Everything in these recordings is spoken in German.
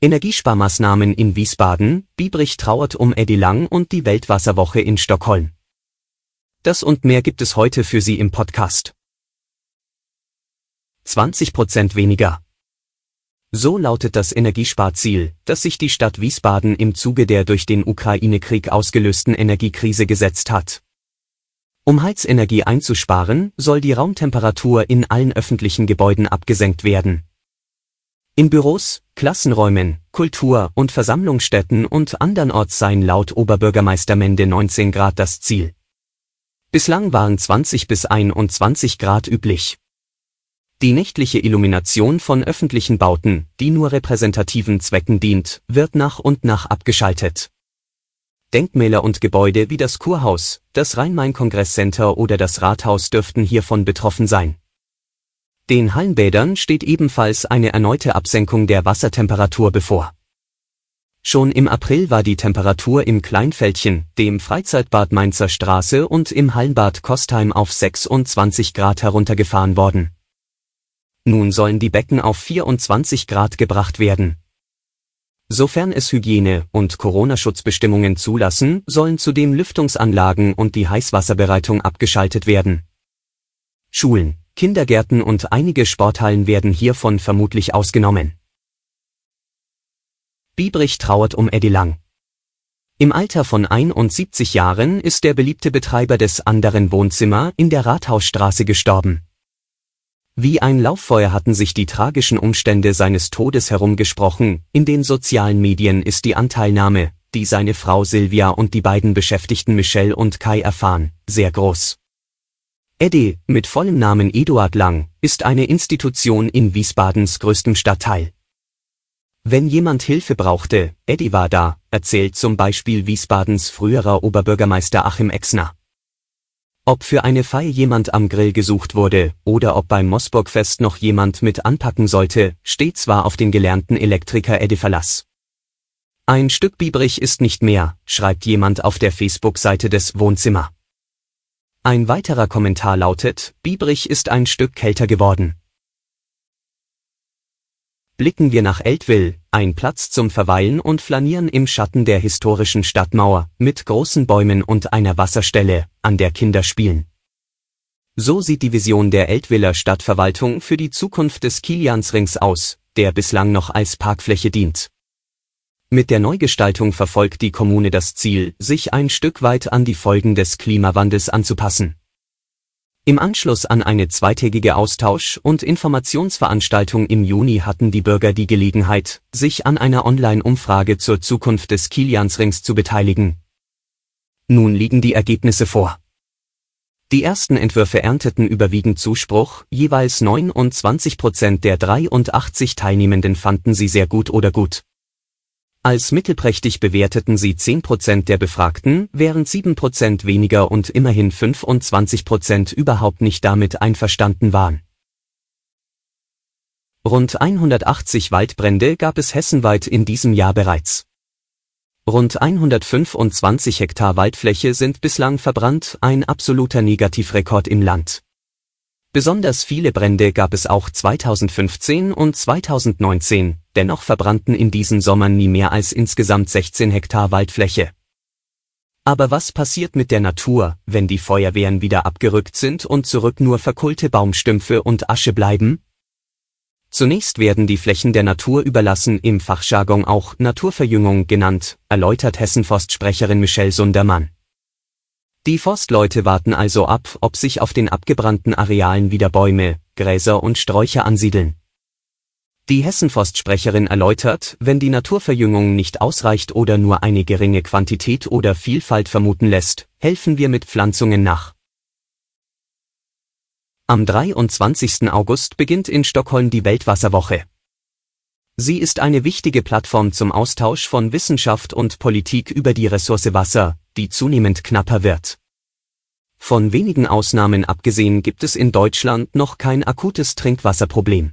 Energiesparmaßnahmen in Wiesbaden, Biebrich trauert um Eddie Lang und die Weltwasserwoche in Stockholm. Das und mehr gibt es heute für Sie im Podcast. 20 Prozent weniger. So lautet das Energiesparziel, das sich die Stadt Wiesbaden im Zuge der durch den Ukraine-Krieg ausgelösten Energiekrise gesetzt hat. Um Heizenergie einzusparen, soll die Raumtemperatur in allen öffentlichen Gebäuden abgesenkt werden. In Büros, Klassenräumen, Kultur- und Versammlungsstätten und andernorts seien laut Oberbürgermeister Mende 19 Grad das Ziel. Bislang waren 20 bis 21 Grad üblich. Die nächtliche Illumination von öffentlichen Bauten, die nur repräsentativen Zwecken dient, wird nach und nach abgeschaltet. Denkmäler und Gebäude wie das Kurhaus, das Rhein-Main-Kongress-Center oder das Rathaus dürften hiervon betroffen sein. Den Hallenbädern steht ebenfalls eine erneute Absenkung der Wassertemperatur bevor. Schon im April war die Temperatur im Kleinfältchen, dem Freizeitbad Mainzer Straße und im Hallenbad Kostheim auf 26 Grad heruntergefahren worden. Nun sollen die Becken auf 24 Grad gebracht werden. Sofern es Hygiene- und Corona-Schutzbestimmungen zulassen, sollen zudem Lüftungsanlagen und die Heißwasserbereitung abgeschaltet werden. Schulen, Kindergärten und einige Sporthallen werden hiervon vermutlich ausgenommen. Biebrich trauert um Eddie Lang. Im Alter von 71 Jahren ist der beliebte Betreiber des anderen Wohnzimmer in der Rathausstraße gestorben. Wie ein Lauffeuer hatten sich die tragischen Umstände seines Todes herumgesprochen, in den sozialen Medien ist die Anteilnahme, die seine Frau Silvia und die beiden Beschäftigten Michelle und Kai erfahren, sehr groß. Eddie, mit vollem Namen Eduard Lang, ist eine Institution in Wiesbadens größtem Stadtteil. Wenn jemand Hilfe brauchte, Eddie war da, erzählt zum Beispiel Wiesbadens früherer Oberbürgermeister Achim Exner. Ob für eine Feier jemand am Grill gesucht wurde oder ob beim Mossburgfest noch jemand mit anpacken sollte, steht zwar auf den gelernten Elektriker Eddie Verlass. Ein Stück Biebrich ist nicht mehr, schreibt jemand auf der Facebook-Seite des Wohnzimmer. Ein weiterer Kommentar lautet, Biebrich ist ein Stück kälter geworden. Blicken wir nach Eltville, ein Platz zum Verweilen und Flanieren im Schatten der historischen Stadtmauer, mit großen Bäumen und einer Wasserstelle, an der Kinder spielen. So sieht die Vision der Eltviller Stadtverwaltung für die Zukunft des Kiliansrings aus, der bislang noch als Parkfläche dient. Mit der Neugestaltung verfolgt die Kommune das Ziel, sich ein Stück weit an die Folgen des Klimawandels anzupassen. Im Anschluss an eine zweitägige Austausch- und Informationsveranstaltung im Juni hatten die Bürger die Gelegenheit, sich an einer Online-Umfrage zur Zukunft des Kiliansrings zu beteiligen. Nun liegen die Ergebnisse vor. Die ersten Entwürfe ernteten überwiegend Zuspruch, jeweils 29 Prozent der 83 Teilnehmenden fanden sie sehr gut oder gut. Als mittelprächtig bewerteten sie 10% der Befragten, während 7% weniger und immerhin 25% überhaupt nicht damit einverstanden waren. Rund 180 Waldbrände gab es hessenweit in diesem Jahr bereits. Rund 125 Hektar Waldfläche sind bislang verbrannt, ein absoluter Negativrekord im Land. Besonders viele Brände gab es auch 2015 und 2019, dennoch verbrannten in diesen Sommern nie mehr als insgesamt 16 Hektar Waldfläche. Aber was passiert mit der Natur, wenn die Feuerwehren wieder abgerückt sind und zurück nur verkohlte Baumstümpfe und Asche bleiben? Zunächst werden die Flächen der Natur überlassen, im Fachjargon auch Naturverjüngung genannt, erläutert Hessenforst-Sprecherin Michelle Sundermann. Die Forstleute warten also ab, ob sich auf den abgebrannten Arealen wieder Bäume, Gräser und Sträucher ansiedeln. Die Hessenforst-Sprecherin erläutert, wenn die Naturverjüngung nicht ausreicht oder nur eine geringe Quantität oder Vielfalt vermuten lässt, helfen wir mit Pflanzungen nach. Am 23. August beginnt in Stockholm die Weltwasserwoche. Sie ist eine wichtige Plattform zum Austausch von Wissenschaft und Politik über die Ressource Wasser, die zunehmend knapper wird. Von wenigen Ausnahmen abgesehen gibt es in Deutschland noch kein akutes Trinkwasserproblem.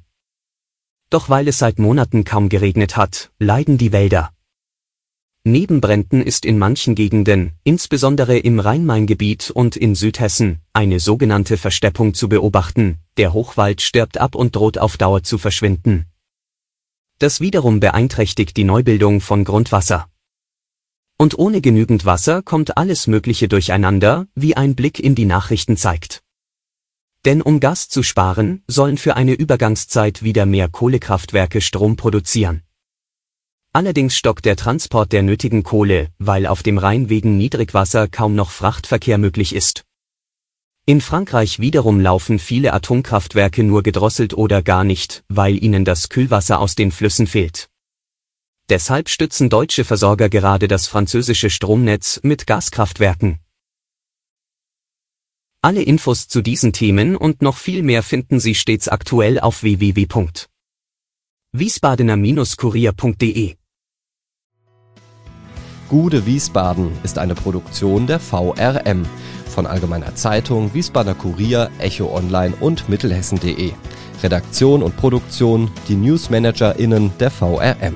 Doch weil es seit Monaten kaum geregnet hat, leiden die Wälder. Neben Bränden ist in manchen Gegenden, insbesondere im Rhein-Main-Gebiet und in Südhessen, eine sogenannte Versteppung zu beobachten, der Hochwald stirbt ab und droht auf Dauer zu verschwinden. Das wiederum beeinträchtigt die Neubildung von Grundwasser. Und ohne genügend Wasser kommt alles Mögliche durcheinander, wie ein Blick in die Nachrichten zeigt. Denn um Gas zu sparen, sollen für eine Übergangszeit wieder mehr Kohlekraftwerke Strom produzieren. Allerdings stockt der Transport der nötigen Kohle, weil auf dem Rhein wegen Niedrigwasser kaum noch Frachtverkehr möglich ist. In Frankreich wiederum laufen viele Atomkraftwerke nur gedrosselt oder gar nicht, weil ihnen das Kühlwasser aus den Flüssen fehlt. Deshalb stützen deutsche Versorger gerade das französische Stromnetz mit Gaskraftwerken. Alle Infos zu diesen Themen und noch viel mehr finden Sie stets aktuell auf www.wiesbadener-kurier.de. Gude Wiesbaden ist eine Produktion der VRM von Allgemeiner Zeitung, Wiesbadener Kurier, Echo Online und Mittelhessen.de. Redaktion und Produktion die NewsmanagerInnen der VRM.